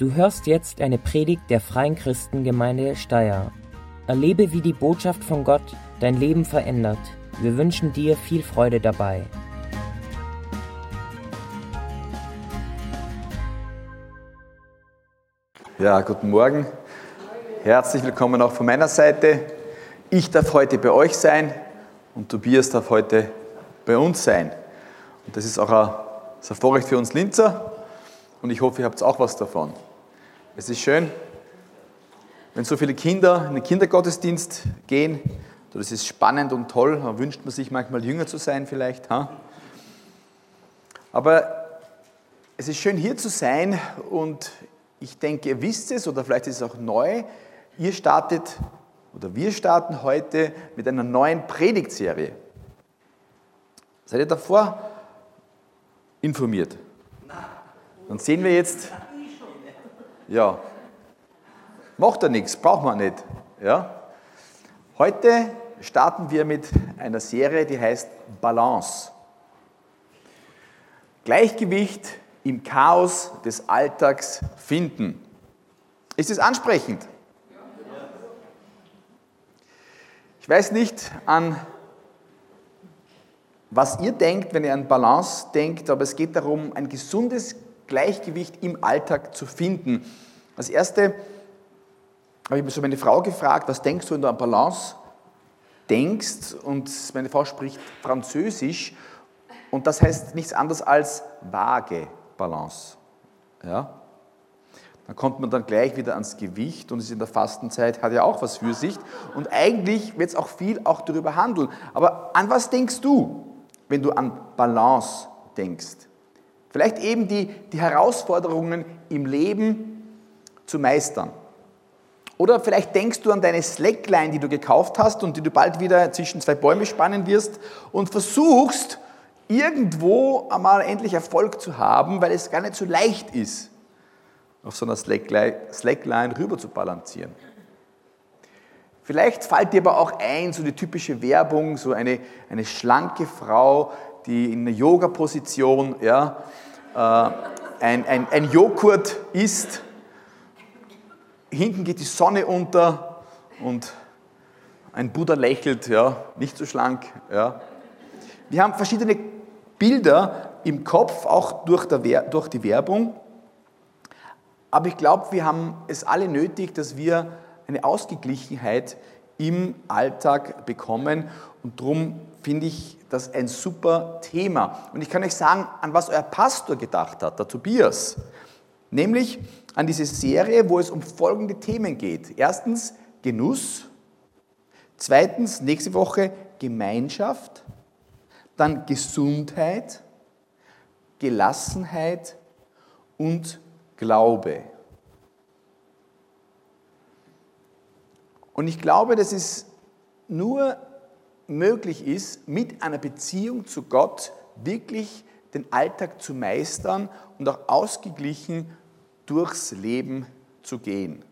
Du hörst jetzt eine Predigt der Freien Christengemeinde Steyr. Erlebe, wie die Botschaft von Gott dein Leben verändert. Wir wünschen dir viel Freude dabei. Ja, guten Morgen. Herzlich willkommen auch von meiner Seite. Ich darf heute bei euch sein und Tobias darf heute bei uns sein. Und das ist auch ein, ist ein Vorrecht für uns Linzer und ich hoffe, ihr habt auch was davon. Es ist schön, wenn so viele Kinder in den Kindergottesdienst gehen. Das ist spannend und toll. Da wünscht man sich manchmal jünger zu sein vielleicht. Aber es ist schön hier zu sein und ich denke, ihr wisst es oder vielleicht ist es auch neu. Ihr startet oder wir starten heute mit einer neuen Predigtserie. Seid ihr davor informiert? Dann sehen wir jetzt, ja. Macht ja nichts, braucht man nicht. Ja? Heute starten wir mit einer Serie, die heißt Balance. Gleichgewicht im Chaos des Alltags finden. Ist es ansprechend? Ich weiß nicht, an was ihr denkt, wenn ihr an Balance denkt, aber es geht darum, ein gesundes Gleichgewicht im Alltag zu finden. Als erste habe ich so meine Frau gefragt, was denkst du, wenn du an Balance denkst? Und meine Frau spricht Französisch und das heißt nichts anderes als vage Balance. Ja? Dann kommt man dann gleich wieder ans Gewicht und ist in der Fastenzeit, hat ja auch was für sich. Und eigentlich wird es auch viel auch darüber handeln. Aber an was denkst du, wenn du an Balance denkst? Vielleicht eben die, die Herausforderungen im Leben zu meistern. Oder vielleicht denkst du an deine Slackline, die du gekauft hast und die du bald wieder zwischen zwei Bäume spannen wirst und versuchst, irgendwo einmal endlich Erfolg zu haben, weil es gar nicht so leicht ist, auf so einer Slackline, rüber zu balancieren. Vielleicht fällt dir aber auch ein, so die typische Werbung, so eine, eine schlanke Frau, die in einer Yoga-Position ja, äh, ein, ein, ein Joghurt isst. Hinten geht die Sonne unter und ein Buddha lächelt, ja, nicht so schlank. Ja. Wir haben verschiedene Bilder im Kopf, auch durch, durch die Werbung. Aber ich glaube, wir haben es alle nötig, dass wir eine Ausgeglichenheit im Alltag bekommen. Und darum finde ich das ein super Thema. Und ich kann euch sagen, an was euer Pastor gedacht hat, der Tobias. Nämlich an diese Serie, wo es um folgende Themen geht. Erstens Genuss. Zweitens nächste Woche Gemeinschaft. Dann Gesundheit, Gelassenheit und Glaube. Und ich glaube, dass es nur möglich ist, mit einer Beziehung zu Gott wirklich den Alltag zu meistern und auch ausgeglichen durchs Leben zu gehen.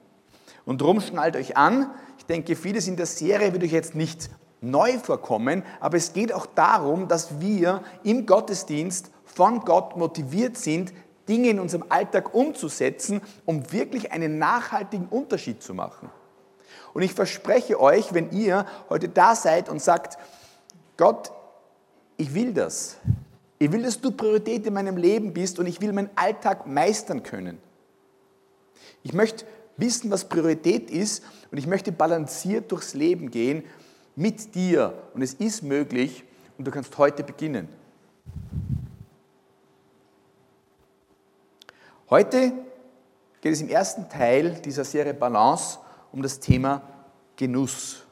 Und darum schnallt euch an. Ich denke, vieles in der Serie wird euch jetzt nicht neu vorkommen, aber es geht auch darum, dass wir im Gottesdienst von Gott motiviert sind, Dinge in unserem Alltag umzusetzen, um wirklich einen nachhaltigen Unterschied zu machen. Und ich verspreche euch, wenn ihr heute da seid und sagt, Gott, ich will das. Ich will, dass du Priorität in meinem Leben bist und ich will meinen Alltag meistern können. Ich möchte wissen, was Priorität ist und ich möchte balanciert durchs Leben gehen mit dir. Und es ist möglich und du kannst heute beginnen. Heute geht es im ersten Teil dieser Serie Balance um das Thema Genuss.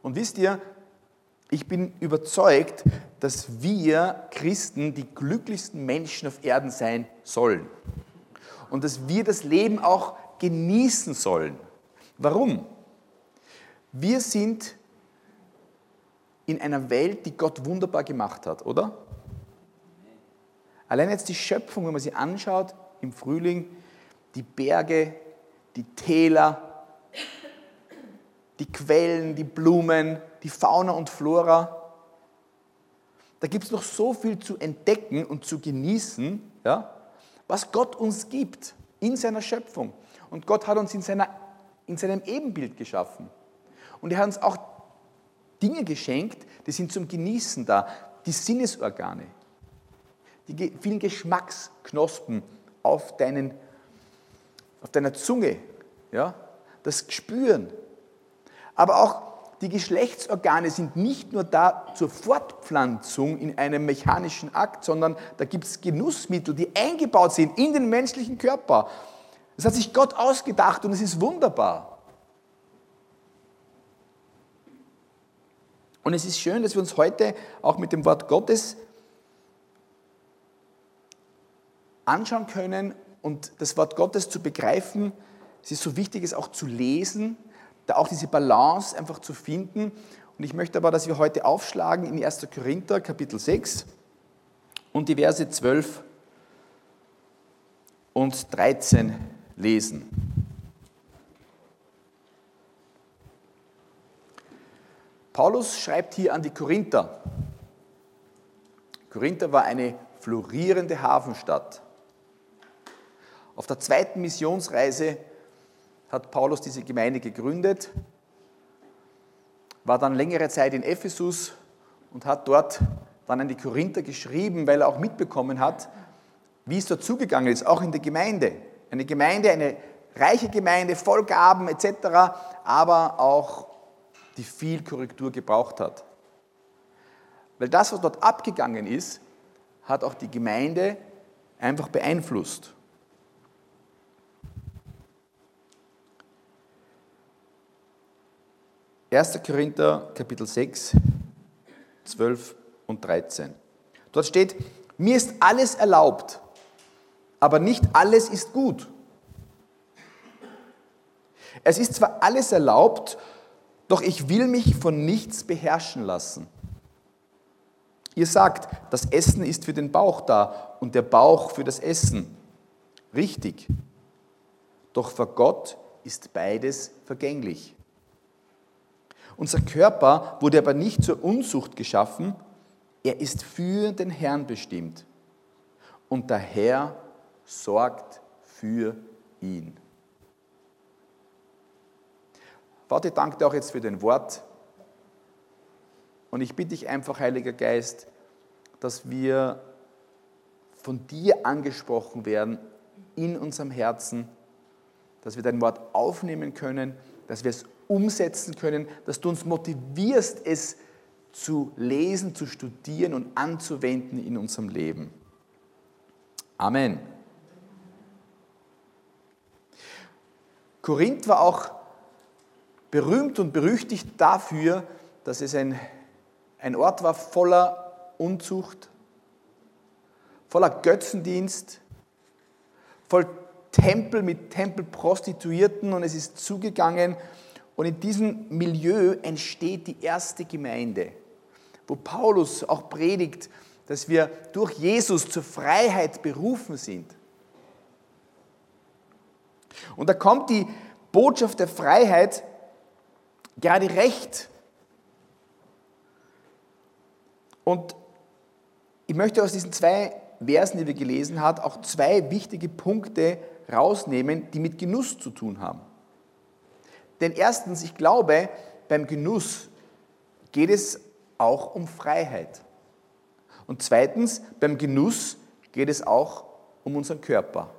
Und wisst ihr, ich bin überzeugt, dass wir Christen die glücklichsten Menschen auf Erden sein sollen. Und dass wir das Leben auch genießen sollen. Warum? Wir sind in einer Welt, die Gott wunderbar gemacht hat, oder? Allein jetzt die Schöpfung, wenn man sie anschaut im Frühling, die Berge, die Täler, die Quellen, die Blumen, die Fauna und Flora. Da gibt es noch so viel zu entdecken und zu genießen. Ja? was Gott uns gibt in seiner Schöpfung. Und Gott hat uns in, seiner, in seinem Ebenbild geschaffen. Und er hat uns auch Dinge geschenkt, die sind zum Genießen da. Die Sinnesorgane, die vielen Geschmacksknospen auf, deinen, auf deiner Zunge, ja, das Spüren. Aber auch die Geschlechtsorgane sind nicht nur da zur Fortpflanzung in einem mechanischen Akt, sondern da gibt es Genussmittel, die eingebaut sind in den menschlichen Körper. Das hat sich Gott ausgedacht und es ist wunderbar. Und es ist schön, dass wir uns heute auch mit dem Wort Gottes anschauen können und das Wort Gottes zu begreifen. Es ist so wichtig, es auch zu lesen, da auch diese Balance einfach zu finden. Und ich möchte aber, dass wir heute aufschlagen in 1. Korinther Kapitel 6 und die Verse 12 und 13 lesen. Paulus schreibt hier an die Korinther. Korinther war eine florierende Hafenstadt. Auf der zweiten Missionsreise hat Paulus diese Gemeinde gegründet, war dann längere Zeit in Ephesus und hat dort dann an die Korinther geschrieben, weil er auch mitbekommen hat, wie es dort zugegangen ist, auch in der Gemeinde. Eine Gemeinde, eine reiche Gemeinde, voll Gaben etc., aber auch die viel Korrektur gebraucht hat. Weil das, was dort abgegangen ist, hat auch die Gemeinde einfach beeinflusst. 1. Korinther Kapitel 6, 12 und 13. Dort steht, mir ist alles erlaubt, aber nicht alles ist gut. Es ist zwar alles erlaubt, doch ich will mich von nichts beherrschen lassen. Ihr sagt, das Essen ist für den Bauch da und der Bauch für das Essen. Richtig. Doch für Gott ist beides vergänglich. Unser Körper wurde aber nicht zur Unzucht geschaffen, er ist für den Herrn bestimmt. Und der Herr sorgt für ihn. Vater, ich danke dir auch jetzt für dein Wort. Und ich bitte dich einfach, Heiliger Geist, dass wir von dir angesprochen werden in unserem Herzen, dass wir dein Wort aufnehmen können, dass wir es umsetzen können, dass du uns motivierst, es zu lesen, zu studieren und anzuwenden in unserem Leben. Amen. Korinth war auch berühmt und berüchtigt dafür, dass es ein, ein Ort war voller Unzucht, voller Götzendienst, voll Tempel mit Tempelprostituierten und es ist zugegangen und in diesem Milieu entsteht die erste Gemeinde, wo Paulus auch predigt, dass wir durch Jesus zur Freiheit berufen sind. Und da kommt die Botschaft der Freiheit gerade recht. Und ich möchte aus diesen zwei Versen, die wir gelesen haben, auch zwei wichtige Punkte rausnehmen, die mit Genuss zu tun haben. Denn erstens, ich glaube, beim Genuss geht es auch um Freiheit. Und zweitens, beim Genuss geht es auch um unseren Körper.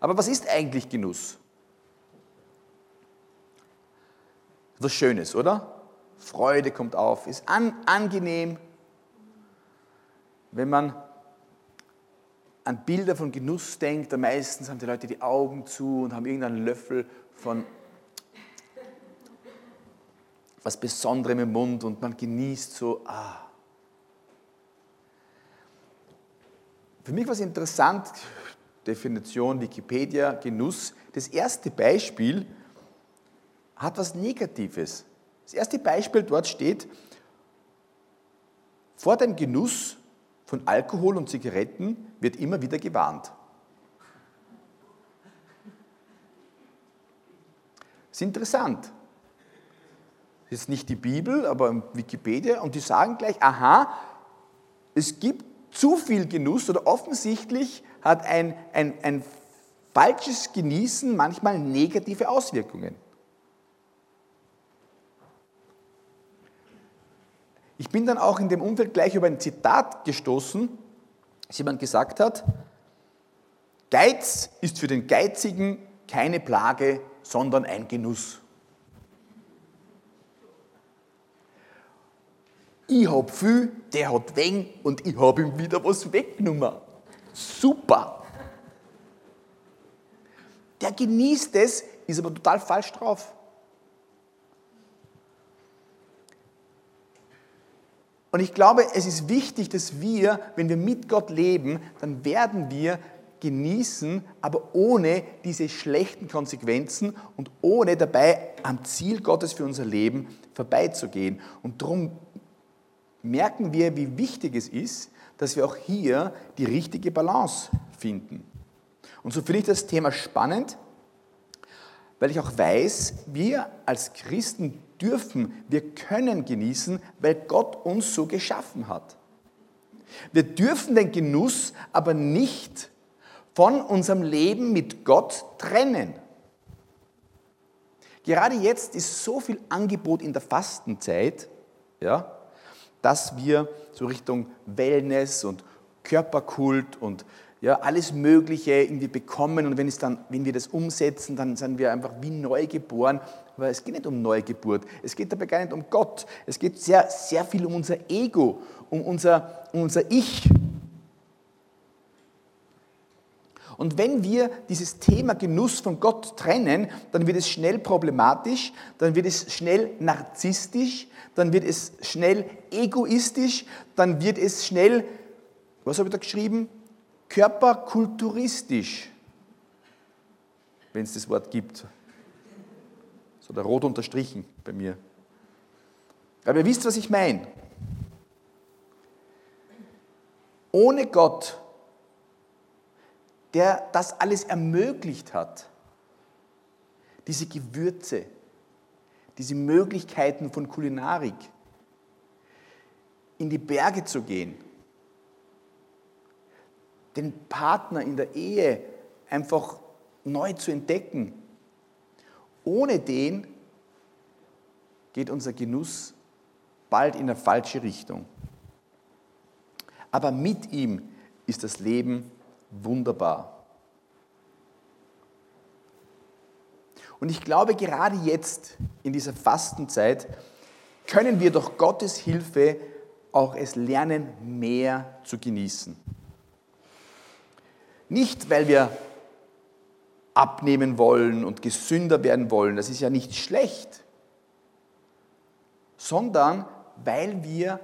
Aber was ist eigentlich Genuss? Was Schönes, oder? Freude kommt auf, ist an, angenehm. Wenn man an Bilder von Genuss denkt, dann meistens haben die Leute die Augen zu und haben irgendeinen Löffel von was Besonderem im Mund und man genießt so, ah. Für mich war es interessant, Definition Wikipedia, Genuss. Das erste Beispiel hat was Negatives. Das erste Beispiel dort steht, vor dem Genuss von Alkohol und Zigaretten wird immer wieder gewarnt. Das ist interessant. Das ist nicht die Bibel, aber Wikipedia und die sagen gleich, aha, es gibt zu viel Genuss oder offensichtlich hat ein, ein, ein falsches Genießen manchmal negative Auswirkungen. Ich bin dann auch in dem Umfeld gleich über ein Zitat gestoßen, das jemand gesagt hat, Geiz ist für den Geizigen keine Plage, sondern ein Genuss. Ich habe viel, der hat wenig und ich habe ihm wieder was weggenommen. Super. Der genießt es, ist aber total falsch drauf. Und ich glaube, es ist wichtig, dass wir, wenn wir mit Gott leben, dann werden wir genießen, aber ohne diese schlechten Konsequenzen und ohne dabei am Ziel Gottes für unser Leben vorbeizugehen. Und darum merken wir, wie wichtig es ist, dass wir auch hier die richtige Balance finden. Und so finde ich das Thema spannend, weil ich auch weiß, wir als Christen dürfen, wir können genießen, weil Gott uns so geschaffen hat. Wir dürfen den Genuss aber nicht von unserem Leben mit Gott trennen. Gerade jetzt ist so viel Angebot in der Fastenzeit, ja, dass wir so Richtung Wellness und Körperkult und ja, alles Mögliche irgendwie bekommen und wenn, es dann, wenn wir das umsetzen, dann sind wir einfach wie neu geboren. Aber es geht nicht um Neugeburt, es geht dabei gar nicht um Gott, es geht sehr, sehr viel um unser Ego, um unser, um unser Ich. Und wenn wir dieses Thema Genuss von Gott trennen, dann wird es schnell problematisch, dann wird es schnell narzisstisch, dann wird es schnell egoistisch, dann wird es schnell, was habe ich da geschrieben? Körperkulturistisch, wenn es das Wort gibt. So der rot unterstrichen bei mir. Aber ihr wisst, was ich meine. Ohne Gott, der das alles ermöglicht hat, diese Gewürze, diese Möglichkeiten von Kulinarik, in die Berge zu gehen, den Partner in der Ehe einfach neu zu entdecken. Ohne den geht unser Genuss bald in eine falsche Richtung. Aber mit ihm ist das Leben wunderbar. Und ich glaube, gerade jetzt in dieser Fastenzeit können wir durch Gottes Hilfe auch es lernen, mehr zu genießen. Nicht, weil wir abnehmen wollen und gesünder werden wollen, das ist ja nicht schlecht, sondern weil wir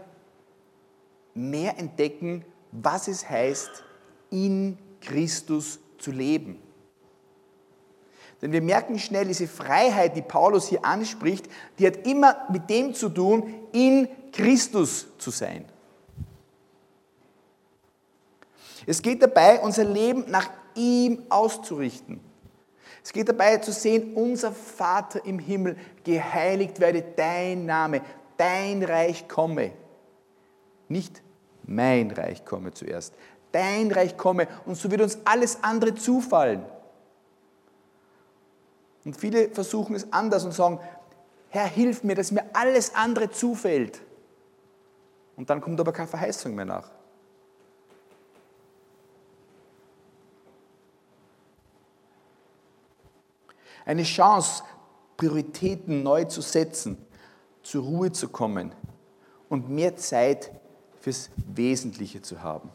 mehr entdecken, was es heißt, in Christus zu leben. Denn wir merken schnell, diese Freiheit, die Paulus hier anspricht, die hat immer mit dem zu tun, in Christus zu sein. Es geht dabei, unser Leben nach ihm auszurichten. Es geht dabei zu sehen, unser Vater im Himmel, geheiligt werde dein Name, dein Reich komme. Nicht mein Reich komme zuerst, dein Reich komme und so wird uns alles andere zufallen. Und viele versuchen es anders und sagen, Herr, hilf mir, dass mir alles andere zufällt. Und dann kommt aber keine Verheißung mehr nach. Eine Chance, Prioritäten neu zu setzen, zur Ruhe zu kommen und mehr Zeit fürs Wesentliche zu haben.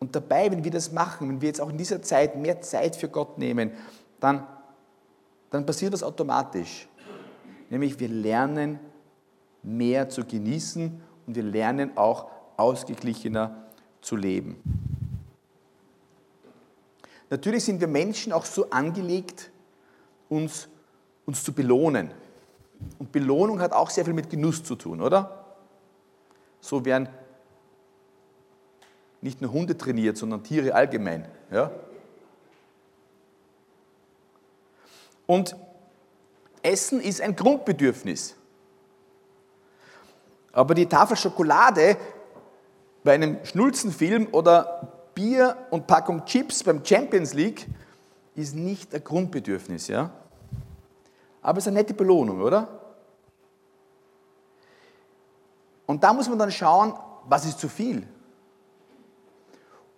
Und dabei, wenn wir das machen, wenn wir jetzt auch in dieser Zeit mehr Zeit für Gott nehmen, dann, dann passiert was automatisch. Nämlich wir lernen mehr zu genießen und wir lernen auch ausgeglichener zu leben. Natürlich sind wir Menschen auch so angelegt, uns, uns zu belohnen. Und Belohnung hat auch sehr viel mit Genuss zu tun, oder? So werden nicht nur Hunde trainiert, sondern Tiere allgemein. Ja? Und Essen ist ein Grundbedürfnis. Aber die Tafel Schokolade bei einem Schnulzenfilm oder Bier und Packung Chips beim Champions League ist nicht ein Grundbedürfnis, ja? Aber es ist eine nette Belohnung, oder? Und da muss man dann schauen, was ist zu viel?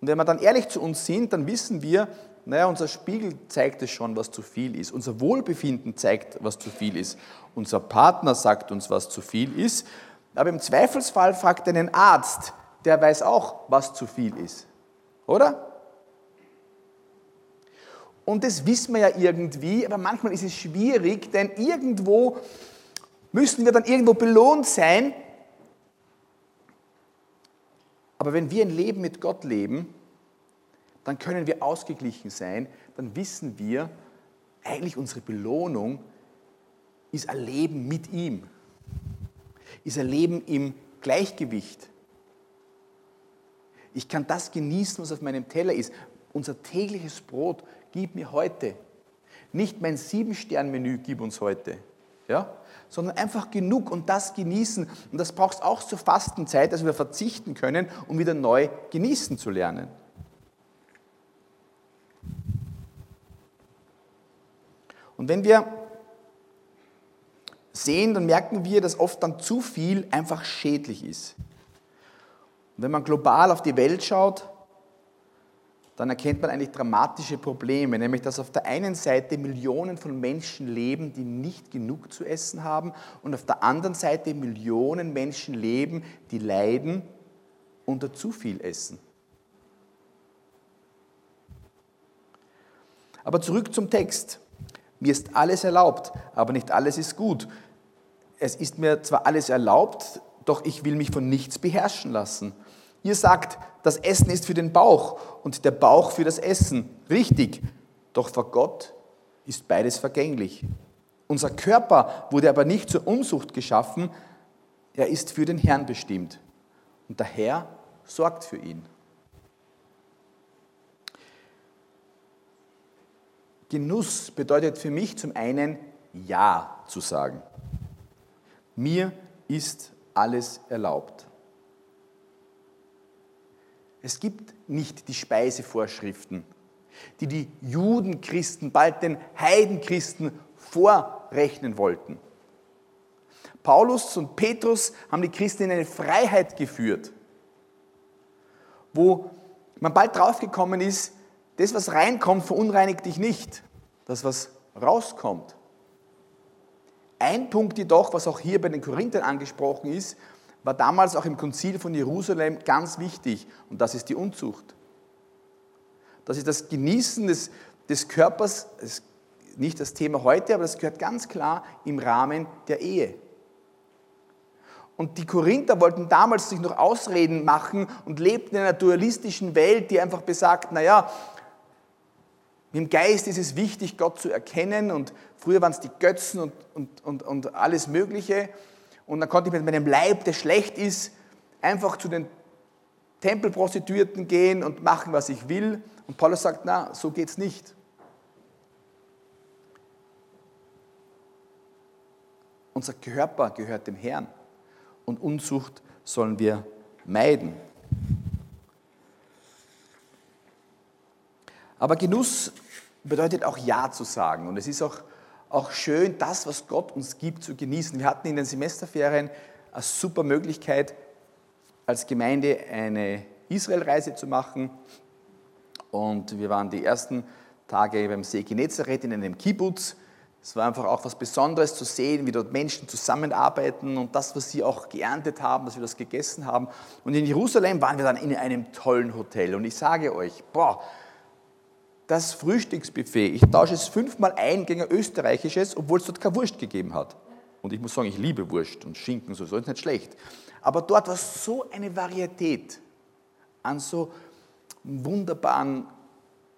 Und wenn wir dann ehrlich zu uns sind, dann wissen wir, naja, unser Spiegel zeigt es schon, was zu viel ist. Unser Wohlbefinden zeigt, was zu viel ist. Unser Partner sagt uns, was zu viel ist. Aber im Zweifelsfall fragt einen Arzt, der weiß auch, was zu viel ist. Oder? Und das wissen wir ja irgendwie, aber manchmal ist es schwierig, denn irgendwo müssen wir dann irgendwo belohnt sein. Aber wenn wir ein Leben mit Gott leben, dann können wir ausgeglichen sein, dann wissen wir, eigentlich unsere Belohnung ist ein Leben mit ihm, ist ein Leben im Gleichgewicht. Ich kann das genießen, was auf meinem Teller ist. Unser tägliches Brot gib mir heute. Nicht mein Sieben-Stern-Menü gib uns heute, ja? sondern einfach genug und das genießen. Und das braucht auch zur Fastenzeit, dass wir verzichten können, um wieder neu genießen zu lernen. Und wenn wir sehen, dann merken wir, dass oft dann zu viel einfach schädlich ist. Und wenn man global auf die Welt schaut, dann erkennt man eigentlich dramatische Probleme, nämlich dass auf der einen Seite Millionen von Menschen leben, die nicht genug zu essen haben und auf der anderen Seite Millionen Menschen leben, die leiden unter zu viel Essen. Aber zurück zum Text. Mir ist alles erlaubt, aber nicht alles ist gut. Es ist mir zwar alles erlaubt, doch ich will mich von nichts beherrschen lassen. Ihr sagt, das Essen ist für den Bauch und der Bauch für das Essen. Richtig, doch vor Gott ist beides vergänglich. Unser Körper wurde aber nicht zur Unzucht geschaffen, er ist für den Herrn bestimmt. Und der Herr sorgt für ihn. Genuss bedeutet für mich zum einen Ja zu sagen. Mir ist alles erlaubt. Es gibt nicht die Speisevorschriften, die die Judenchristen bald den Heidenchristen vorrechnen wollten. Paulus und Petrus haben die Christen in eine Freiheit geführt, wo man bald draufgekommen ist, das, was reinkommt, verunreinigt dich nicht. Das, was rauskommt. Ein Punkt jedoch, was auch hier bei den Korinthern angesprochen ist, war damals auch im Konzil von Jerusalem ganz wichtig und das ist die Unzucht. Das ist das Genießen des, des Körpers, ist nicht das Thema heute, aber das gehört ganz klar im Rahmen der Ehe. Und die Korinther wollten damals sich noch Ausreden machen und lebten in einer dualistischen Welt, die einfach besagt, naja, im Geist ist es wichtig, Gott zu erkennen und früher waren es die Götzen und, und, und, und alles Mögliche. Und dann konnte ich mit meinem Leib, der schlecht ist, einfach zu den Tempelprostituierten gehen und machen, was ich will. Und Paulus sagt, na, so geht es nicht. Unser Körper gehört dem Herrn und Unzucht sollen wir meiden. Aber Genuss bedeutet auch Ja zu sagen. Und es ist auch, auch schön, das, was Gott uns gibt, zu genießen. Wir hatten in den Semesterferien eine super Möglichkeit, als Gemeinde eine Israelreise zu machen. Und wir waren die ersten Tage beim See Genezareth in einem Kibbutz. Es war einfach auch was Besonderes zu sehen, wie dort Menschen zusammenarbeiten und das, was sie auch geerntet haben, dass wir das gegessen haben. Und in Jerusalem waren wir dann in einem tollen Hotel. Und ich sage euch, boah, das Frühstücksbuffet. Ich tausche es fünfmal ein gegen ein österreichisches, obwohl es dort keine Wurst gegeben hat. Und ich muss sagen, ich liebe Wurst und Schinken, so, so ist nicht schlecht. Aber dort war so eine Varietät an so wunderbaren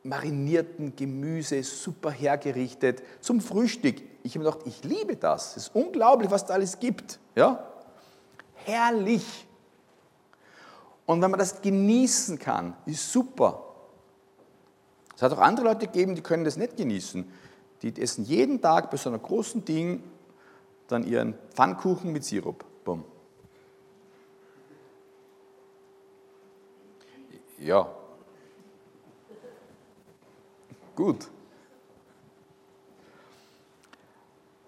marinierten Gemüse, super hergerichtet, zum Frühstück. Ich habe mir gedacht, ich liebe das. Es ist unglaublich, was da alles gibt. Ja? Herrlich. Und wenn man das genießen kann, ist super. Es hat auch andere Leute gegeben, die können das nicht genießen. Die essen jeden Tag bei so einem großen Ding dann ihren Pfannkuchen mit Sirup. Bumm. Ja. Gut.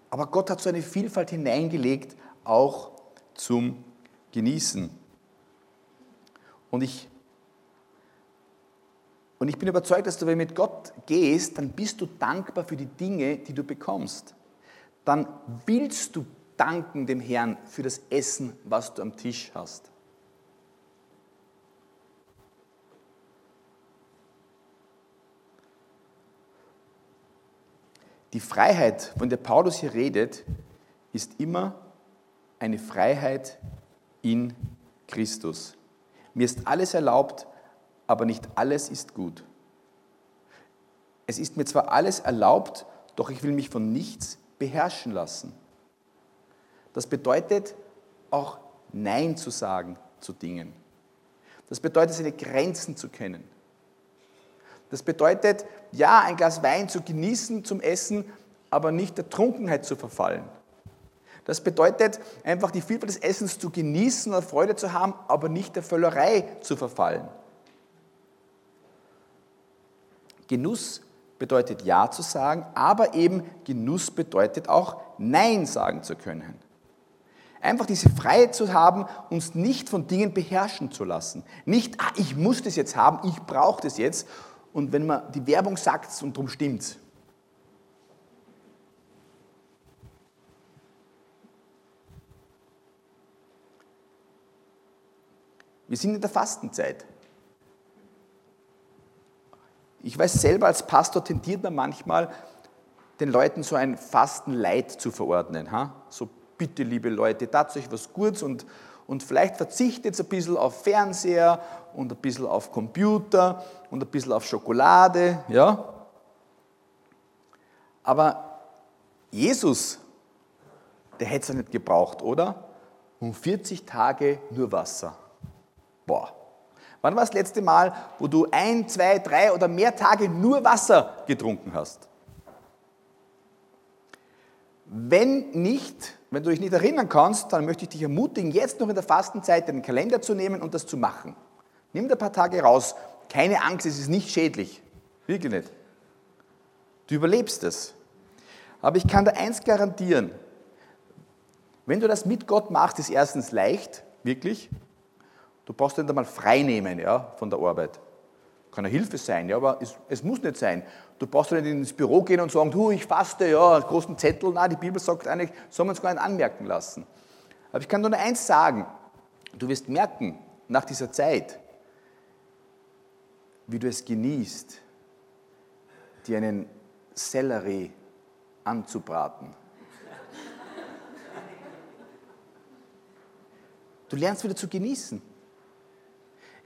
Aber Gott hat so eine Vielfalt hineingelegt, auch zum Genießen. Und ich und ich bin überzeugt, dass du, wenn du mit Gott gehst, dann bist du dankbar für die Dinge, die du bekommst. Dann willst du danken dem Herrn für das Essen, was du am Tisch hast. Die Freiheit, von der Paulus hier redet, ist immer eine Freiheit in Christus. Mir ist alles erlaubt, aber nicht alles ist gut. Es ist mir zwar alles erlaubt, doch ich will mich von nichts beherrschen lassen. Das bedeutet auch Nein zu sagen zu Dingen. Das bedeutet, seine Grenzen zu kennen. Das bedeutet, ja, ein Glas Wein zu genießen zum Essen, aber nicht der Trunkenheit zu verfallen. Das bedeutet, einfach die Vielfalt des Essens zu genießen und Freude zu haben, aber nicht der Völlerei zu verfallen. Genuss bedeutet Ja zu sagen, aber eben Genuss bedeutet auch Nein sagen zu können. Einfach diese Freiheit zu haben, uns nicht von Dingen beherrschen zu lassen. Nicht, ah, ich muss das jetzt haben, ich brauche das jetzt und wenn man die Werbung sagt und darum stimmt. Wir sind in der Fastenzeit. Ich weiß selber, als Pastor tendiert man manchmal, den Leuten so ein Fastenleid zu verordnen. Ha? So, bitte, liebe Leute, tat euch was Gutes und, und vielleicht verzichtet ein bisschen auf Fernseher und ein bisschen auf Computer und ein bisschen auf Schokolade, ja. Aber Jesus, der hätte es ja nicht gebraucht, oder? Um 40 Tage nur Wasser. Boah. Wann war das letzte Mal, wo du ein, zwei, drei oder mehr Tage nur Wasser getrunken hast? Wenn nicht, wenn du dich nicht erinnern kannst, dann möchte ich dich ermutigen, jetzt noch in der Fastenzeit den Kalender zu nehmen und das zu machen. Nimm dir ein paar Tage raus. Keine Angst, es ist nicht schädlich. Wirklich nicht. Du überlebst es. Aber ich kann dir eins garantieren. Wenn du das mit Gott machst, ist erstens leicht, wirklich. Du brauchst nicht einmal frei nehmen ja, von der Arbeit. Kann eine Hilfe sein, ja, aber es, es, muss nicht sein. Du brauchst nicht ins Büro gehen und sagen, du, ich faste, ja, großen Zettel. Nein, die Bibel sagt eigentlich, soll man es gar nicht anmerken lassen. Aber ich kann nur eins sagen, du wirst merken, nach dieser Zeit, wie du es genießt, dir einen Sellerie anzubraten. Du lernst wieder zu genießen.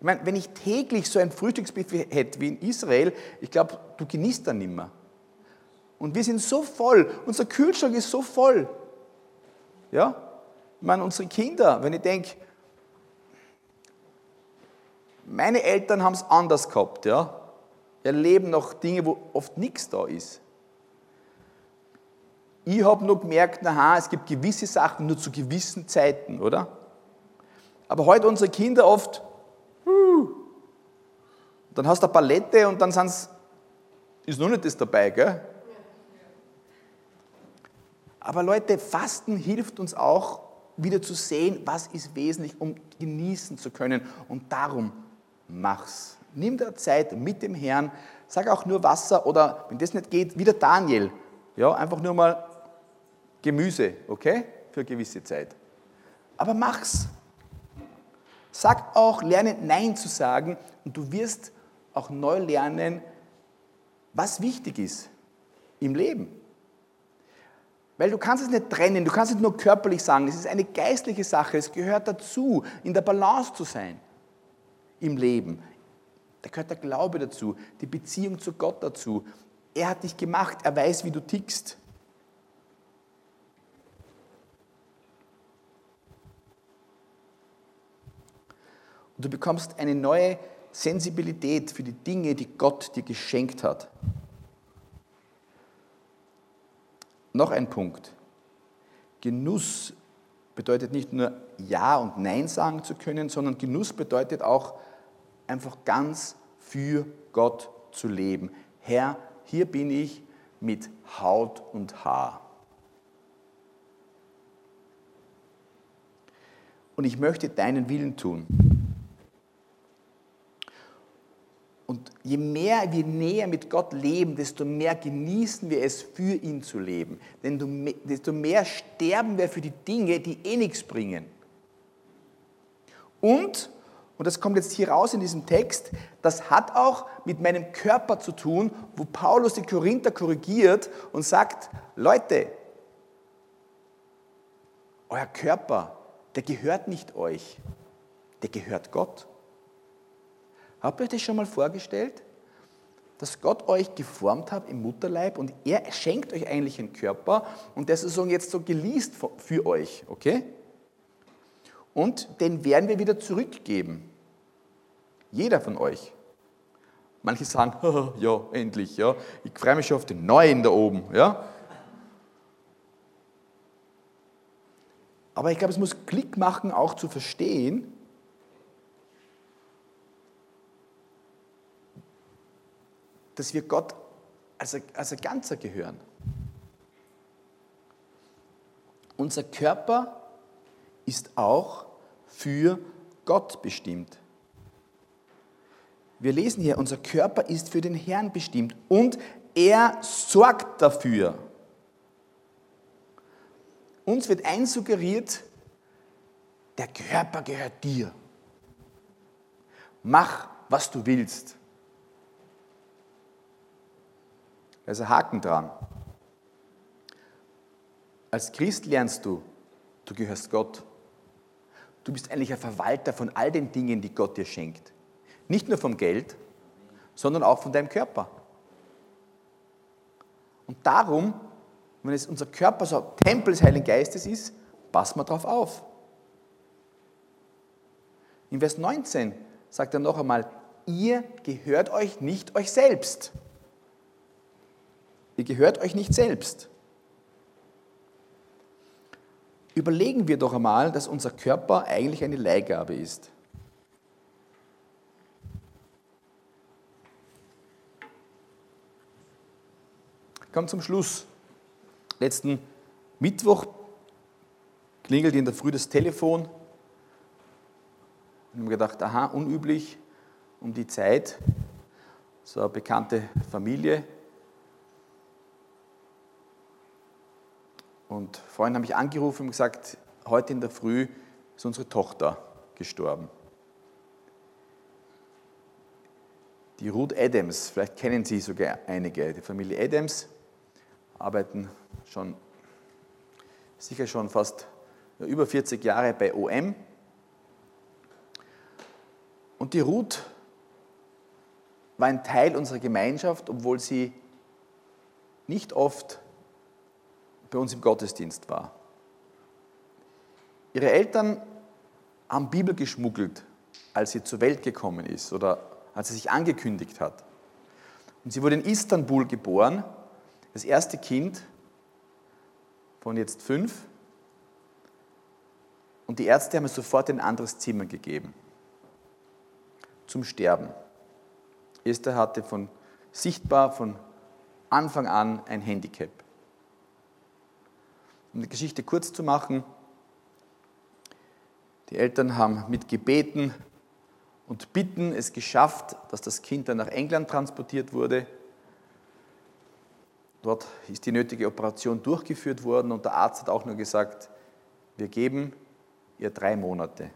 Ich meine, wenn ich täglich so ein Frühstücksbuffet hätte wie in Israel, ich glaube, du genießt dann nimmer. Und wir sind so voll, unser Kühlschrank ist so voll. Ja? Ich meine, unsere Kinder, wenn ich denke, meine Eltern haben es anders gehabt, ja. Erleben noch Dinge, wo oft nichts da ist. Ich habe nur gemerkt, naja, es gibt gewisse Sachen nur zu gewissen Zeiten, oder? Aber heute unsere Kinder oft, dann hast du eine Palette und dann sind's, ist noch nicht das dabei, gell? Aber Leute, Fasten hilft uns auch, wieder zu sehen, was ist wesentlich, um genießen zu können. Und darum mach's. Nimm dir Zeit mit dem Herrn. Sag auch nur Wasser oder, wenn das nicht geht, wieder Daniel. Ja, einfach nur mal Gemüse, okay? Für eine gewisse Zeit. Aber mach's. Sag auch, lerne Nein zu sagen und du wirst auch neu lernen, was wichtig ist im Leben. Weil du kannst es nicht trennen, du kannst es nur körperlich sagen, es ist eine geistliche Sache, es gehört dazu, in der Balance zu sein im Leben. Da gehört der Glaube dazu, die Beziehung zu Gott dazu. Er hat dich gemacht, er weiß, wie du tickst. Und du bekommst eine neue Sensibilität für die Dinge, die Gott dir geschenkt hat. Noch ein Punkt. Genuss bedeutet nicht nur Ja und Nein sagen zu können, sondern Genuss bedeutet auch einfach ganz für Gott zu leben. Herr, hier bin ich mit Haut und Haar. Und ich möchte deinen Willen tun. Und je mehr wir näher mit Gott leben, desto mehr genießen wir es, für ihn zu leben. Denn desto mehr sterben wir für die Dinge, die eh nichts bringen. Und, und das kommt jetzt hier raus in diesem Text, das hat auch mit meinem Körper zu tun, wo Paulus die Korinther korrigiert und sagt, Leute, euer Körper, der gehört nicht euch, der gehört Gott. Habt ihr euch das schon mal vorgestellt? Dass Gott euch geformt hat im Mutterleib und er schenkt euch eigentlich einen Körper und der ist sozusagen jetzt so geleast für euch, okay? Und den werden wir wieder zurückgeben. Jeder von euch. Manche sagen, ja, endlich, ja. Ich freue mich schon auf den neuen da oben, ja. Aber ich glaube, es muss Klick machen, auch zu verstehen, dass wir Gott als als ein Ganzer gehören. Unser Körper ist auch für Gott bestimmt. Wir lesen hier, unser Körper ist für den Herrn bestimmt und er sorgt dafür. Uns wird einsuggeriert, der Körper gehört dir. Mach, was du willst. Da ist ein Haken dran. Als Christ lernst du, du gehörst Gott. Du bist eigentlich ein Verwalter von all den Dingen, die Gott dir schenkt. Nicht nur vom Geld, sondern auch von deinem Körper. Und darum, wenn es unser Körper so Tempel des Heiligen Geistes ist, passen wir darauf auf. In Vers 19 sagt er noch einmal, ihr gehört euch nicht euch selbst. Ihr gehört euch nicht selbst. Überlegen wir doch einmal, dass unser Körper eigentlich eine Leihgabe ist. Ich komme zum Schluss. Letzten Mittwoch klingelt in der Früh das Telefon. Ich habe gedacht, aha, unüblich um die Zeit. So eine bekannte Familie, Und vorhin habe ich angerufen und gesagt, heute in der Früh ist unsere Tochter gestorben. Die Ruth Adams, vielleicht kennen Sie sogar einige, die Familie Adams arbeiten schon sicher schon fast über 40 Jahre bei OM. Und die Ruth war ein Teil unserer Gemeinschaft, obwohl sie nicht oft bei uns im Gottesdienst war. Ihre Eltern haben Bibel geschmuggelt, als sie zur Welt gekommen ist oder als sie sich angekündigt hat. Und sie wurde in Istanbul geboren, das erste Kind von jetzt fünf. Und die Ärzte haben ihr sofort ein anderes Zimmer gegeben zum Sterben. Esther hatte von sichtbar von Anfang an ein Handicap. Um die Geschichte kurz zu machen, die Eltern haben mit Gebeten und Bitten es geschafft, dass das Kind dann nach England transportiert wurde. Dort ist die nötige Operation durchgeführt worden und der Arzt hat auch nur gesagt, wir geben ihr drei Monate.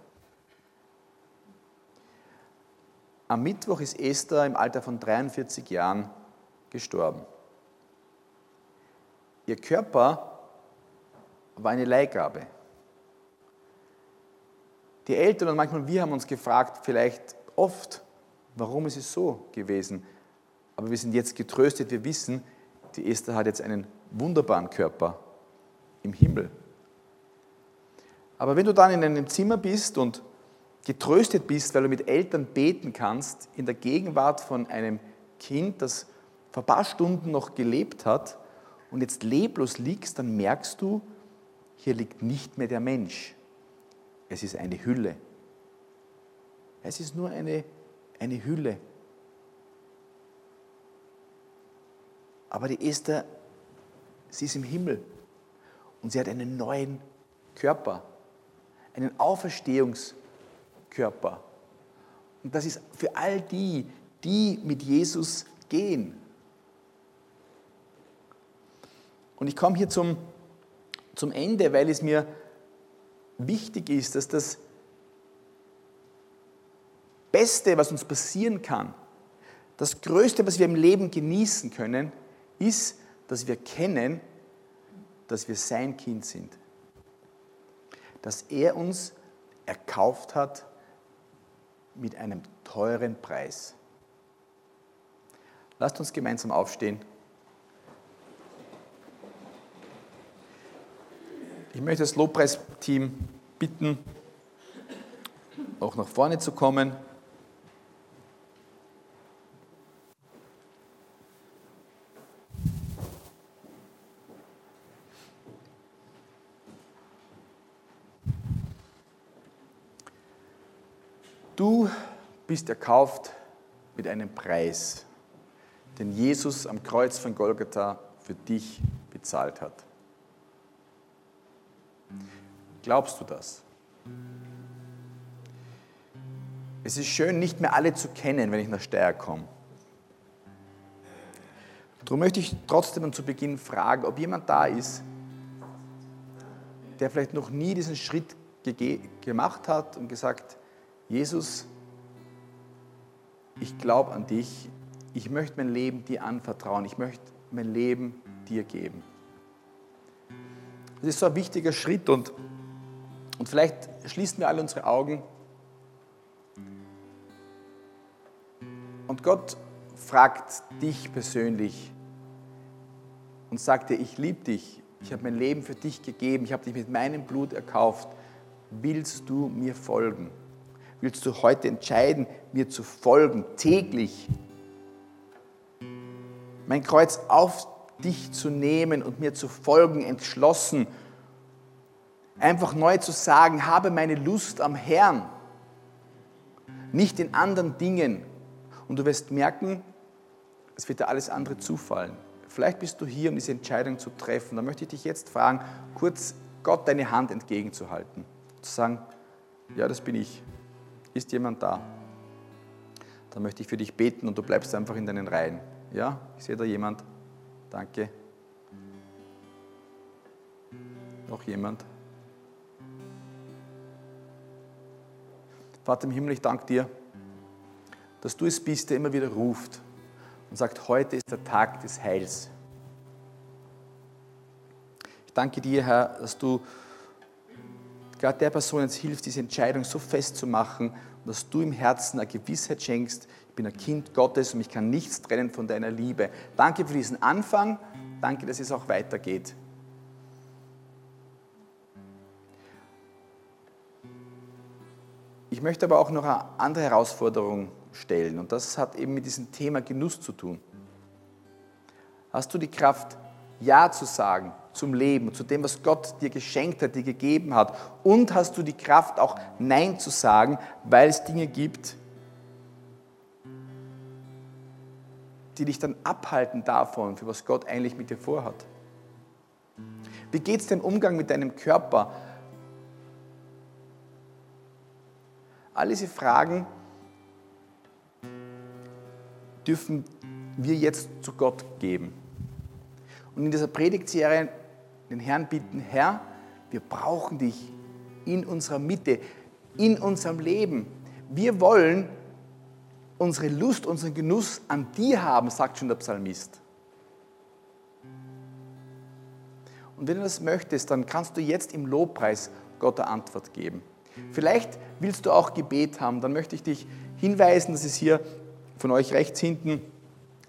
Am Mittwoch ist Esther im Alter von 43 Jahren gestorben. Ihr Körper war eine Leihgabe. Die Eltern und manchmal wir haben uns gefragt, vielleicht oft, warum ist es so gewesen? Aber wir sind jetzt getröstet, wir wissen, die Esther hat jetzt einen wunderbaren Körper im Himmel. Aber wenn du dann in einem Zimmer bist und getröstet bist, weil du mit Eltern beten kannst, in der Gegenwart von einem Kind, das vor ein paar Stunden noch gelebt hat und jetzt leblos liegst, dann merkst du, hier liegt nicht mehr der Mensch. Es ist eine Hülle. Es ist nur eine, eine Hülle. Aber die Esther, sie ist im Himmel und sie hat einen neuen Körper, einen Auferstehungskörper. Und das ist für all die, die mit Jesus gehen. Und ich komme hier zum, zum Ende, weil es mir wichtig ist, dass das Beste, was uns passieren kann, das Größte, was wir im Leben genießen können, ist, dass wir kennen, dass wir sein Kind sind. Dass er uns erkauft hat mit einem teuren Preis. Lasst uns gemeinsam aufstehen. Ich möchte das Lobpreisteam bitten, auch nach vorne zu kommen. Du bist erkauft mit einem Preis, den Jesus am Kreuz von Golgatha für dich bezahlt hat. Glaubst du das? Es ist schön, nicht mehr alle zu kennen, wenn ich nach Steyr komme. Darum möchte ich trotzdem zu Beginn fragen, ob jemand da ist, der vielleicht noch nie diesen Schritt gemacht hat und gesagt, Jesus, ich glaube an dich, ich möchte mein Leben dir anvertrauen, ich möchte mein Leben dir geben. Das ist so ein wichtiger Schritt und und vielleicht schließen wir alle unsere Augen. Und Gott fragt dich persönlich und sagt dir, ich liebe dich, ich habe mein Leben für dich gegeben, ich habe dich mit meinem Blut erkauft. Willst du mir folgen? Willst du heute entscheiden, mir zu folgen, täglich? Mein Kreuz auf dich zu nehmen und mir zu folgen, entschlossen einfach neu zu sagen, habe meine Lust am Herrn, nicht in anderen Dingen. Und du wirst merken, es wird dir alles andere zufallen. Vielleicht bist du hier, um diese Entscheidung zu treffen. Da möchte ich dich jetzt fragen, kurz Gott deine Hand entgegenzuhalten. Zu sagen, ja, das bin ich. Ist jemand da? Dann möchte ich für dich beten und du bleibst einfach in deinen Reihen. Ja, ich sehe da jemand. Danke. Noch jemand? Vater im Himmel, ich danke dir, dass du es bist, der immer wieder ruft und sagt, heute ist der Tag des Heils. Ich danke dir, Herr, dass du gerade der Person jetzt hilfst, diese Entscheidung so festzumachen und dass du im Herzen eine Gewissheit schenkst, bin ein Kind Gottes und ich kann nichts trennen von deiner Liebe. Danke für diesen Anfang, danke, dass es auch weitergeht. Ich möchte aber auch noch eine andere Herausforderung stellen und das hat eben mit diesem Thema Genuss zu tun. Hast du die Kraft, Ja zu sagen zum Leben, zu dem, was Gott dir geschenkt hat, dir gegeben hat? Und hast du die Kraft, auch Nein zu sagen, weil es Dinge gibt, die dich dann abhalten davon, für was Gott eigentlich mit dir vorhat? Wie geht es dem Umgang mit deinem Körper? All diese Fragen dürfen wir jetzt zu Gott geben. Und in dieser Predigtserie den Herrn bitten, Herr, wir brauchen dich in unserer Mitte, in unserem Leben. Wir wollen unsere Lust, unseren Genuss an dir haben, sagt schon der Psalmist. Und wenn du das möchtest, dann kannst du jetzt im Lobpreis Gott eine Antwort geben. Vielleicht willst du auch Gebet haben, dann möchte ich dich hinweisen, dass es hier von euch rechts hinten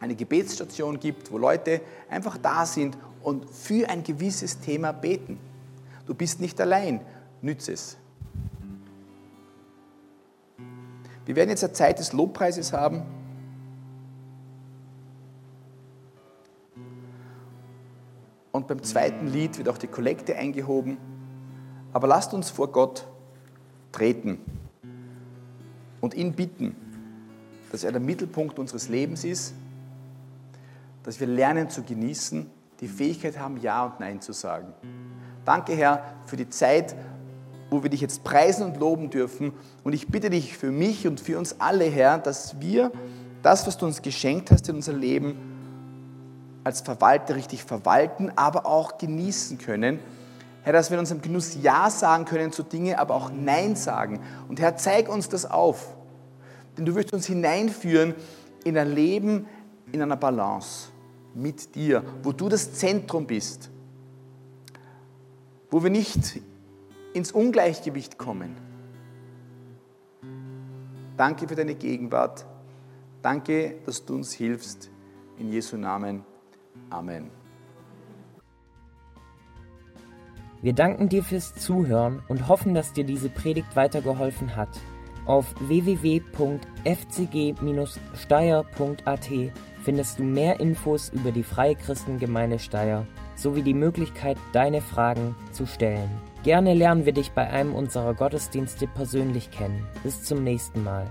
eine Gebetsstation gibt, wo Leute einfach da sind und für ein gewisses Thema beten. Du bist nicht allein, nütze es. Wir werden jetzt eine Zeit des Lobpreises haben. Und beim zweiten Lied wird auch die Kollekte eingehoben. Aber lasst uns vor Gott treten und ihn bitten, dass er der Mittelpunkt unseres Lebens ist, dass wir lernen zu genießen, die Fähigkeit haben, Ja und Nein zu sagen. Danke, Herr, für die Zeit, wo wir dich jetzt preisen und loben dürfen. Und ich bitte dich für mich und für uns alle, Herr, dass wir das, was du uns geschenkt hast in unser Leben, als Verwalter richtig verwalten, aber auch genießen können. Herr, dass wir in unserem Genuss Ja sagen können zu Dingen, aber auch Nein sagen. Und Herr, zeig uns das auf. Denn du wirst uns hineinführen in ein Leben in einer Balance mit dir, wo du das Zentrum bist, wo wir nicht ins Ungleichgewicht kommen. Danke für deine Gegenwart. Danke, dass du uns hilfst. In Jesu Namen. Amen. Wir danken dir fürs Zuhören und hoffen, dass dir diese Predigt weitergeholfen hat. Auf www.fcg-steyr.at findest du mehr Infos über die Freie Christengemeinde Steyr sowie die Möglichkeit, deine Fragen zu stellen. Gerne lernen wir dich bei einem unserer Gottesdienste persönlich kennen. Bis zum nächsten Mal.